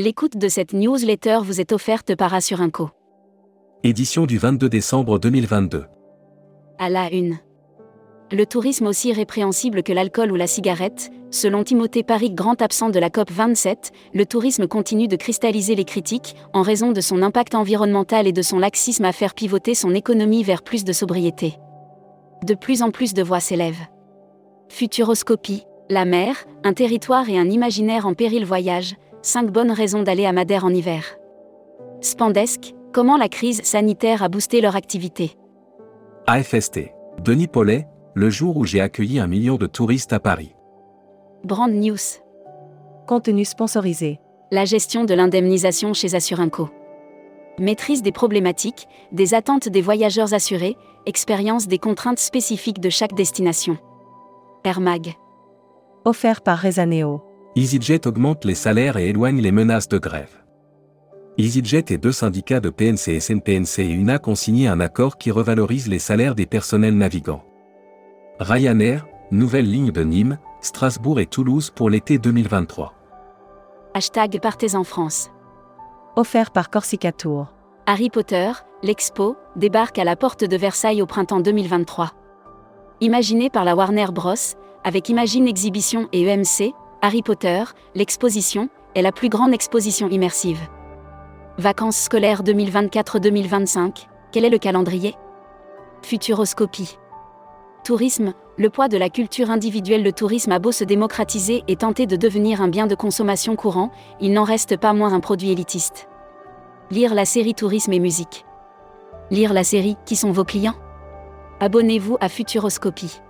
L'écoute de cette newsletter vous est offerte par Assurinco. Édition du 22 décembre 2022. À la une. Le tourisme aussi répréhensible que l'alcool ou la cigarette, selon Timothée Paris, grand absent de la COP 27, le tourisme continue de cristalliser les critiques en raison de son impact environnemental et de son laxisme à faire pivoter son économie vers plus de sobriété. De plus en plus de voix s'élèvent. Futuroscopie, la mer, un territoire et un imaginaire en péril voyage, 5 bonnes raisons d'aller à Madère en hiver. Spandesque, comment la crise sanitaire a boosté leur activité. AFST. Denis Paulet, le jour où j'ai accueilli un million de touristes à Paris. Brand News. Contenu sponsorisé. La gestion de l'indemnisation chez Assurinco. Maîtrise des problématiques, des attentes des voyageurs assurés, expérience des contraintes spécifiques de chaque destination. Air Mag. Offert par Rezaneo. EasyJet augmente les salaires et éloigne les menaces de grève. EasyJet et deux syndicats de PNC et SNPNC et UNAC ont signé un accord qui revalorise les salaires des personnels navigants. Ryanair, nouvelle ligne de Nîmes, Strasbourg et Toulouse pour l'été 2023. Hashtag Partez en France. Offert par Corsica Tour. Harry Potter, l'expo, débarque à la porte de Versailles au printemps 2023. Imaginé par la Warner Bros., avec Imagine Exhibition et EMC, Harry Potter, l'exposition, est la plus grande exposition immersive. Vacances scolaires 2024-2025, quel est le calendrier? Futuroscopie. Tourisme, le poids de la culture individuelle. Le tourisme a beau se démocratiser et tenter de devenir un bien de consommation courant, il n'en reste pas moins un produit élitiste. Lire la série Tourisme et musique. Lire la série Qui sont vos clients? Abonnez-vous à Futuroscopie.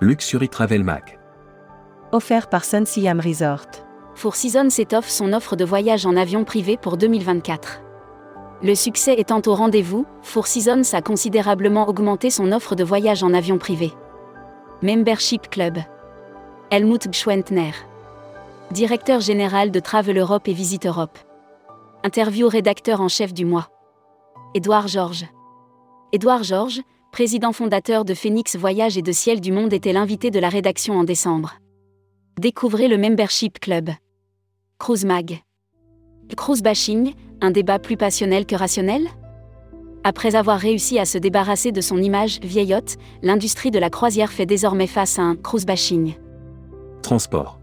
Luxury Travel Mag. Offert par Sun Siam Resort. Four Seasons s'étoffe son offre de voyage en avion privé pour 2024. Le succès étant au rendez-vous, Four Seasons a considérablement augmenté son offre de voyage en avion privé. Membership Club. Helmut Gschwentner. Directeur général de Travel Europe et Visite Europe. Interview rédacteur en chef du mois. Édouard Georges. Édouard Georges, président fondateur de Phoenix Voyage et de Ciel du Monde, était l'invité de la rédaction en décembre. Découvrez le Membership Club. Cruise Mag. Cruise bashing, un débat plus passionnel que rationnel? Après avoir réussi à se débarrasser de son image vieillotte, l'industrie de la croisière fait désormais face à un cruise bashing. Transport.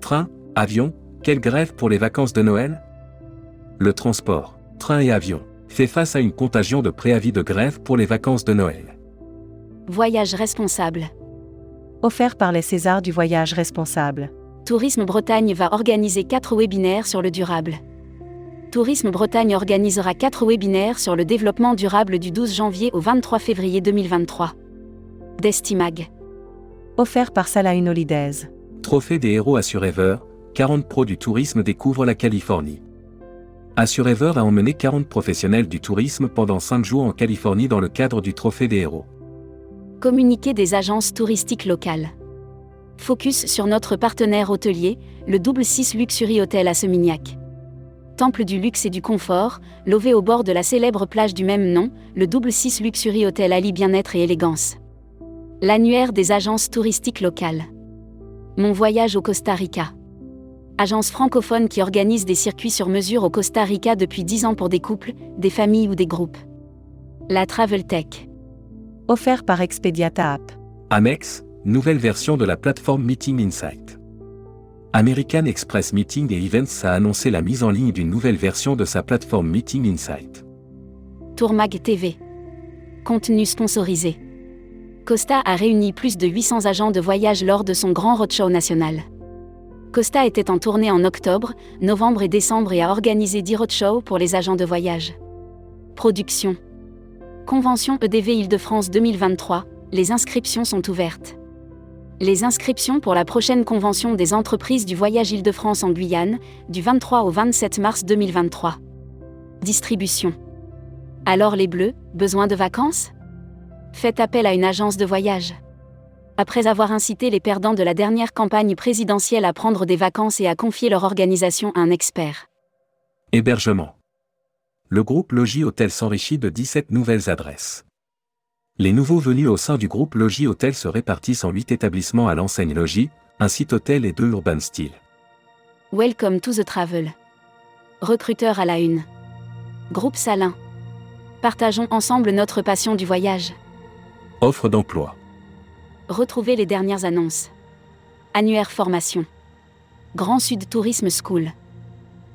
Train, avion, quelle grève pour les vacances de Noël? Le transport, train et avion, fait face à une contagion de préavis de grève pour les vacances de Noël. Voyage responsable. Offert par les Césars du voyage responsable. Tourisme Bretagne va organiser 4 webinaires sur le durable. Tourisme Bretagne organisera 4 webinaires sur le développement durable du 12 janvier au 23 février 2023. Destimag. Offert par Salah Holidays. Trophée des héros Assurever, 40 pros du tourisme découvrent la Californie. Assurever a emmené 40 professionnels du tourisme pendant 5 jours en Californie dans le cadre du Trophée des héros. Communiqué des agences touristiques locales. Focus sur notre partenaire hôtelier, le Double 6 Luxury Hotel à Semignac. Temple du luxe et du confort, lové au bord de la célèbre plage du même nom, le Double 6 Luxury Hotel allie bien-être et élégance. L'annuaire des agences touristiques locales. Mon voyage au Costa Rica. Agence francophone qui organise des circuits sur mesure au Costa Rica depuis 10 ans pour des couples, des familles ou des groupes. La Travel Tech. Offert par Expediata App. Amex, nouvelle version de la plateforme Meeting Insight. American Express Meeting et Events a annoncé la mise en ligne d'une nouvelle version de sa plateforme Meeting Insight. Tourmag TV. Contenu sponsorisé. Costa a réuni plus de 800 agents de voyage lors de son grand roadshow national. Costa était en tournée en octobre, novembre et décembre et a organisé 10 roadshows pour les agents de voyage. Production. Convention EDV Île-de-France 2023, les inscriptions sont ouvertes. Les inscriptions pour la prochaine convention des entreprises du voyage Île-de-France en Guyane, du 23 au 27 mars 2023. Distribution. Alors les Bleus, besoin de vacances? Faites appel à une agence de voyage. Après avoir incité les perdants de la dernière campagne présidentielle à prendre des vacances et à confier leur organisation à un expert. Hébergement. Le groupe Logis Hôtel s'enrichit de 17 nouvelles adresses. Les nouveaux venus au sein du groupe Logis Hôtel se répartissent en 8 établissements à l'enseigne Logis, un site hôtel et deux urban style. Welcome to the travel. Recruteur à la une. Groupe Salin. Partageons ensemble notre passion du voyage. Offre d'emploi. Retrouvez les dernières annonces. Annuaire formation. Grand Sud Tourisme School.